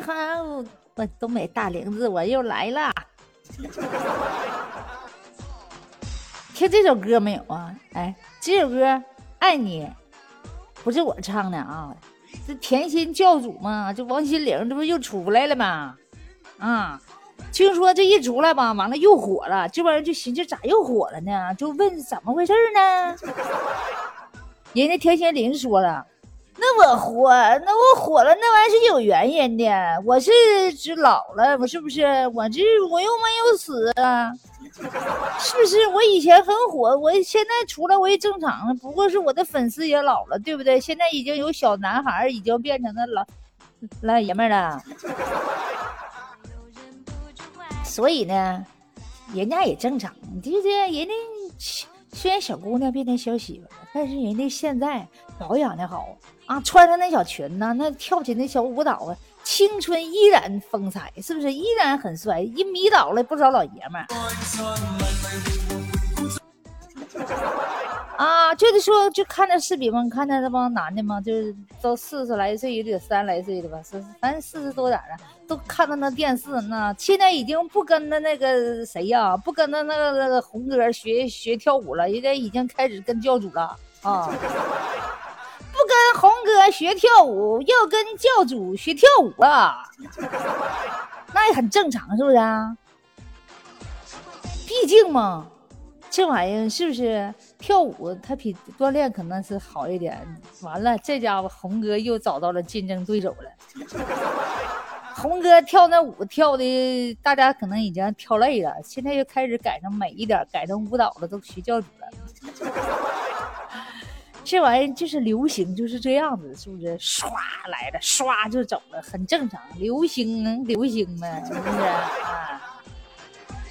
你好，我东北大玲子，我又来了。听这首歌没有啊？哎，这首歌《爱你》不是我唱的啊，这甜心教主嘛，这王心凌这不又出来了吗？啊，听说这一出来吧，完了又火了，这玩意儿就寻思咋又火了呢？就问怎么回事呢？人家田心凌说了。那我火，那我火了，那玩意是有原因的。我是只老了，我是不是？我这我又没有死啊，是不是？我以前很火，我现在出来我也正常了。不过是我的粉丝也老了，对不对？现在已经有小男孩已经变成了老老爷们了，所以呢，人家也正常，对不对？人家虽然小姑娘变成小媳妇了，但是人家现在保养的好。啊，穿上那小裙呢，那跳起那小舞蹈啊，青春依然风采，是不是依然很帅？一迷倒了不少老爷们儿。啊，就是说，就看那视频嘛，看那那帮男的嘛，就是都四十来岁，也得三十来岁的吧，是反正四十多点的，都看到那电视，那现在已经不跟着那个谁呀，不跟着那个那个红哥学学跳舞了，人家已经开始跟教主了啊。不跟红哥学跳舞，又跟教主学跳舞了，那也很正常，是不是啊？毕竟嘛，这玩意儿是不是跳舞，它比锻炼可能是好一点。完了，这家伙红哥又找到了竞争对手了。红哥跳那舞跳的，大家可能已经跳累了，现在又开始改成美一点，改成舞蹈了，都学教主了。这玩意就是流行，就是这样子，是不是？唰来了，唰就走了，很正常。流行能流行吗？是不是啊？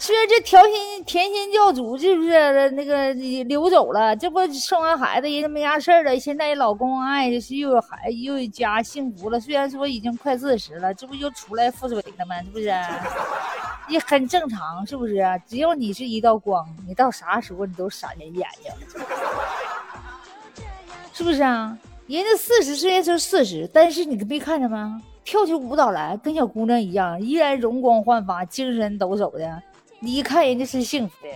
虽然这调心甜心教主是不是那个流走了？这不生完孩子，人家没啥事儿了。现在老公爱是又有孩又有家，幸福了。虽然说已经快四十了，这不又出来复水了吗？是不是？也很正常，是不是？只要你是一道光，你到啥时候你都闪人眼睛。是不是啊？人家四十岁就四十，但是你没看着吗？跳起舞蹈来跟小姑娘一样，依然容光焕发、精神抖擞的。你一看人家是幸福的，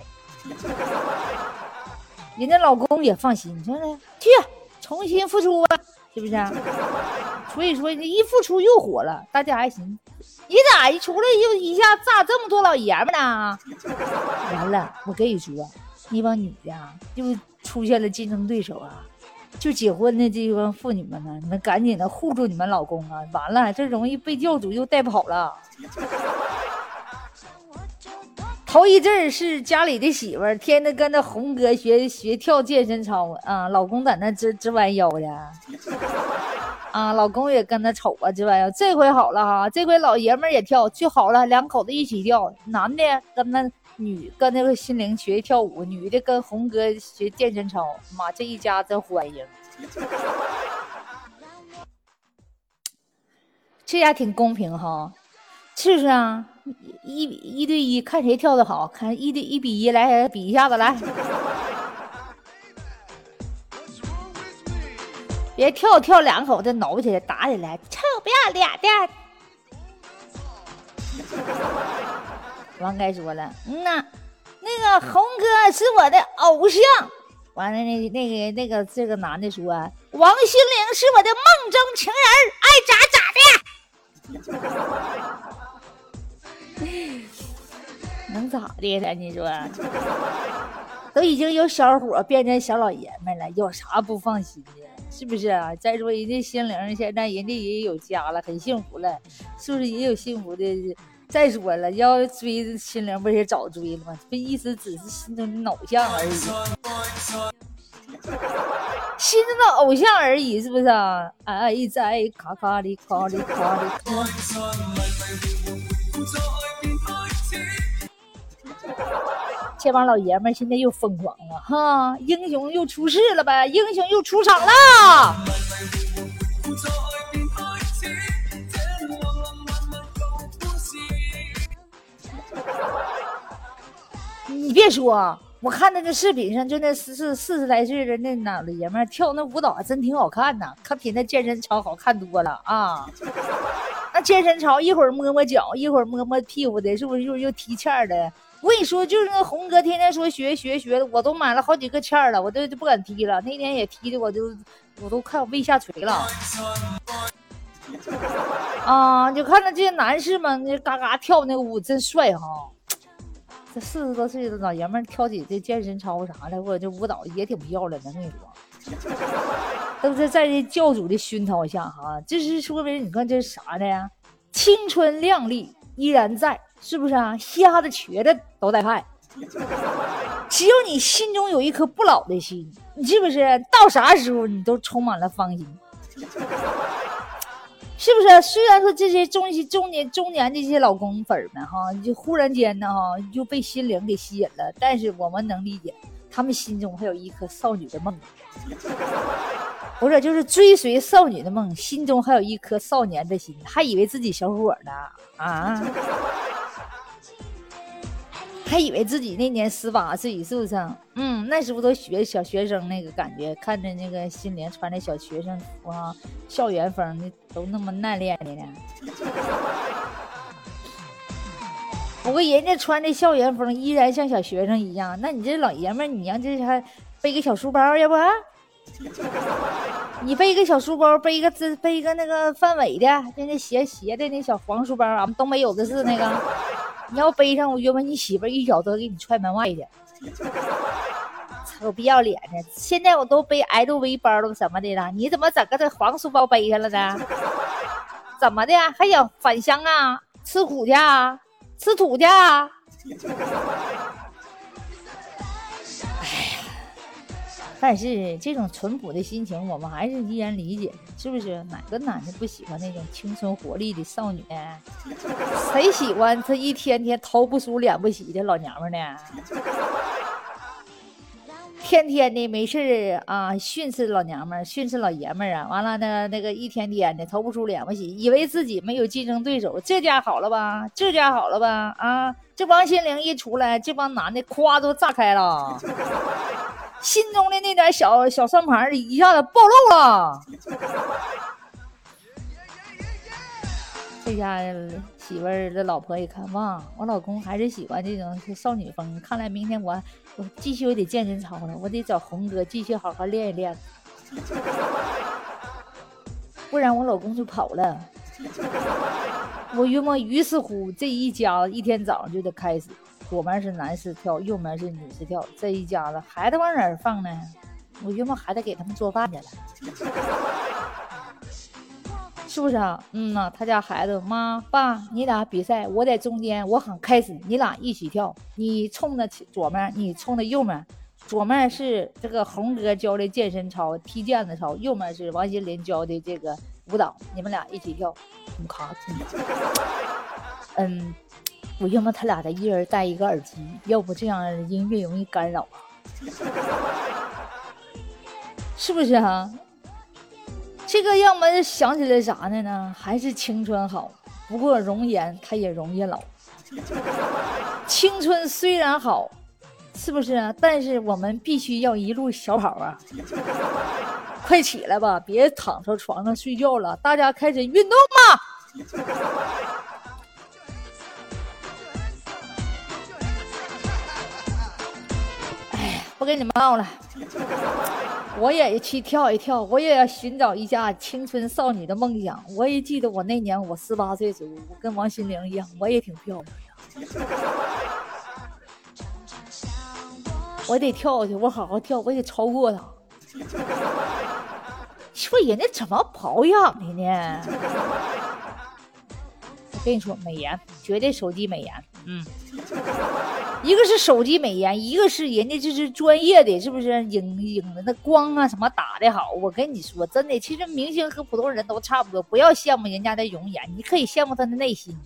人家老公也放心，你说呢，去重新复出吧，是不是？啊？所以说，一复出又火了，大家还行。你咋一出来又一下炸这么多老爷们呢？完了，我跟你说，那帮女的又出现了竞争对手啊。就结婚的这帮妇女们呢，你们赶紧的护住你们老公啊！完了，这容易被教主又带跑了。头一阵是家里的媳妇儿，天天跟那红哥学学跳健身操啊，老公在那直直弯腰的，啊，老公也跟着瞅啊这玩意儿。这回好了哈，这回老爷们也跳，就好了，两口子一起跳，男的跟那。女跟那个心灵学跳舞，女的跟红哥学健身操，妈这一家真欢迎，这家挺公平哈，是不是啊？一一对一，看谁跳的好，看一对一比一，来比一下子来，别跳跳两口子挠起来打起来，臭不要脸的。王该说了，嗯呐，那个红哥是我的偶像。完了，那那个那个这个男的说，王心凌是我的梦中情人，爱咋咋的。能咋的呢？你说，都已经由小伙变成小老爷们了，有啥不放心的？是不是啊？再说人家心灵现在人家也有家了，很幸福了，是不是也有幸福的？再说了，要追心灵，不是早追了吗？这意思只是心中的偶像而已，心中的偶像而已，是不是啊？爱在咔咔里咔里咔里。这帮老爷们现在又疯狂了哈，英雄又出世了呗，英雄又出场了。你别说，我看那个视频上，就那四四四十来岁的那老爷们跳那舞蹈，还真挺好看呐，可比那健身操好看多了啊！那健身操一会儿摸摸脚，一会儿摸摸屁股的，是不是又又踢毽的？我跟你说，就是那红哥天天说学学学的，我都买了好几个毽了，我都就不敢踢了。那天也踢的，我就我都快胃下垂了。啊，就看着这些男士们那嘎嘎跳那个舞真帅哈！这四十多岁的老爷们跳起这健身操啥的，或者这舞蹈也挺漂亮的，我跟你说，都是在这教主的熏陶下哈。这是说明你看这是啥的呀？青春靓丽依然在。是不是啊？瞎的、瘸的都在看。只有你心中有一颗不老的心，你是不是到啥时候你都充满了芳心？是不是？虽然说这些中中年中年这些老公粉们哈，就忽然间呢哈就被心灵给吸引了，但是我们能理解，他们心中还有一颗少女的梦。不是，就是追随少女的梦，心中还有一颗少年的心，还以为自己小伙呢啊。还以为自己那年十八岁，是不是？嗯，那时候都学小学生那个感觉，看着那个新莲穿的小学生服啊，校园风的都那么难练的呢。不过人家穿的校园风依然像小学生一样，那你这老爷们，你让这还背个小书包，要不？你背一个小书包，背一个这背一个那个范伟的，就那斜斜的那小黄书包，俺们东北有的是那个。你要背上，我约问你媳妇一脚都给你踹门外去。臭不要脸的！现在我都背 LV 包了什么的了，你怎么整个这黄书包背上了呢？怎么的？还想返乡啊？吃苦去啊？吃土去啊？但是这种淳朴的心情，我们还是依然理解，是不是？哪个男的不喜欢那种青春活力的少女？谁喜欢这一天天头不梳脸不洗的老娘们呢？天天的没事啊，训斥老娘们，训斥老爷们啊！完了呢，那个一天天的头不梳脸不洗，以为自己没有竞争对手。这家好了吧？这家好了吧？啊！这王心凌一出来，这帮男的夸都炸开了。心中的那点小小算盘一下子暴露了。这家媳妇儿的老婆一看，哇，我老公还是喜欢这种少女风。看来明天我我继续得健身操了，我得找红哥继续好好练一练，不然我老公就跑了。我约莫于是乎，这一家子一天早上就得开始。左面是男士跳，右面是女士跳，这一家子孩子往哪儿放呢？我约莫还得给他们做饭去了，是不是啊？嗯呐，他家孩子，妈爸，你俩比赛，我在中间，我喊开始，你俩一起跳，你冲着左面，你冲着右面，左面是这个红哥教的健身操，踢毽子操，右面是王心凌教的这个舞蹈，你们俩一起跳，咔，嗯。我要么他俩的一人戴一个耳机，要不这样音乐容易干扰，是不是啊？这个让我们想起来啥呢呢？还是青春好，不过容颜它也容易老。青春虽然好，是不是啊？但是我们必须要一路小跑啊！快起来吧，别躺在床上睡觉了，大家开始运动吧！哎不跟你们唠了，我也去跳一跳，我也要寻找一下青春少女的梦想。我也记得我那年我十八岁时候，我跟王心凌一样，我也挺漂亮的。我得跳去，我好好跳，我得超过她。说人家怎么保养的呢？我跟你说，美颜，绝对手机美颜，嗯。一个是手机美颜，一个是人家就是专业的，是不是？影影的那光啊什么打的好。我跟你说，真的，其实明星和普通人都差不多。不要羡慕人家的容颜，你可以羡慕他的内心。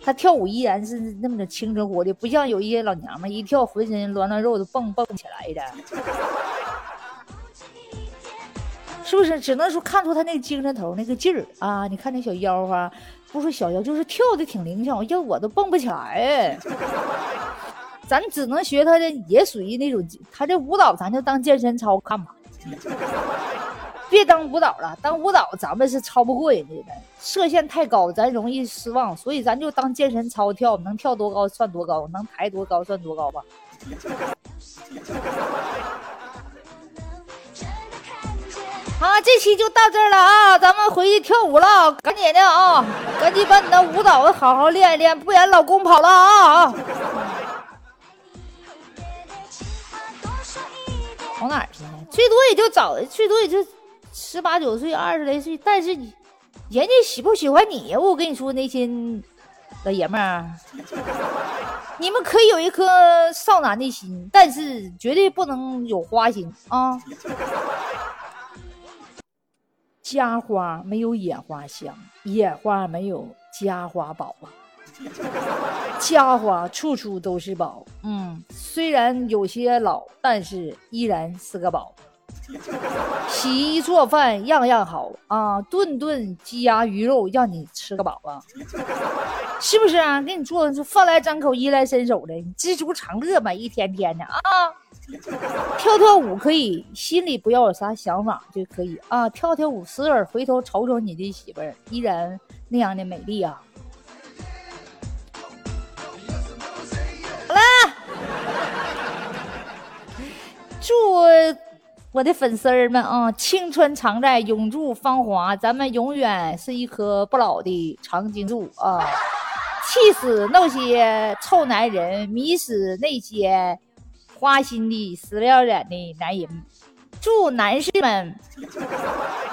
他跳舞依然是那么的青春活力，不像有一些老娘们一跳浑身乱乱肉都蹦蹦起来的，是不是？只能说看出他那个精神头那个劲儿啊！你看那小腰啊，不说小腰，就是跳的挺灵巧，要我都蹦不起来。咱只能学他的，也属于那种他这舞蹈，咱就当健身操看吧。别当舞蹈了，当舞蹈咱们是超不过人家的，射线太高，咱容易失望，所以咱就当健身操跳，能跳多高算多高，能抬多高算多高吧。好，这期就到这儿了啊，咱们回去跳舞了，赶紧的啊，赶紧把你的舞蹈好好练一练，不然老公跑了啊啊！跑哪儿去呢？最多也就找，最多也就十八九岁、二十来岁，但是你人家喜不喜欢你呀？我跟你说，那些老爷们儿，你们可以有一颗少男的心，但是绝对不能有花心啊！家花没有野花香，野花没有家花宝啊！家花处处都是宝，嗯，虽然有些老，但是依然是个宝。洗衣做饭样样好啊，顿顿鸡鸭鱼肉让你吃个饱啊，是不是啊？给你做的是饭来张口，衣来伸手的，知足常乐嘛，一天天的啊。跳跳舞可以，心里不要有啥想法就可以啊。跳跳舞，时而回头瞅瞅你的媳妇儿，依然那样的美丽啊。祝我的粉丝们啊，青春常在，永驻芳华，咱们永远是一棵不老的长青树啊！气死那些臭男人，迷死那些。花心的死不要脸的男人，祝男士们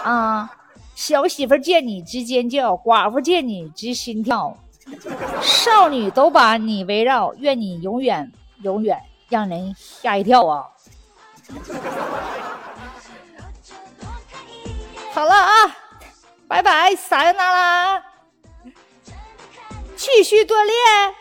啊，小媳妇见你直尖叫，寡妇见你直心跳，少女都把你围绕，愿你永远永远让人吓一跳啊！好了啊，拜拜，撒由那拉，继续锻炼。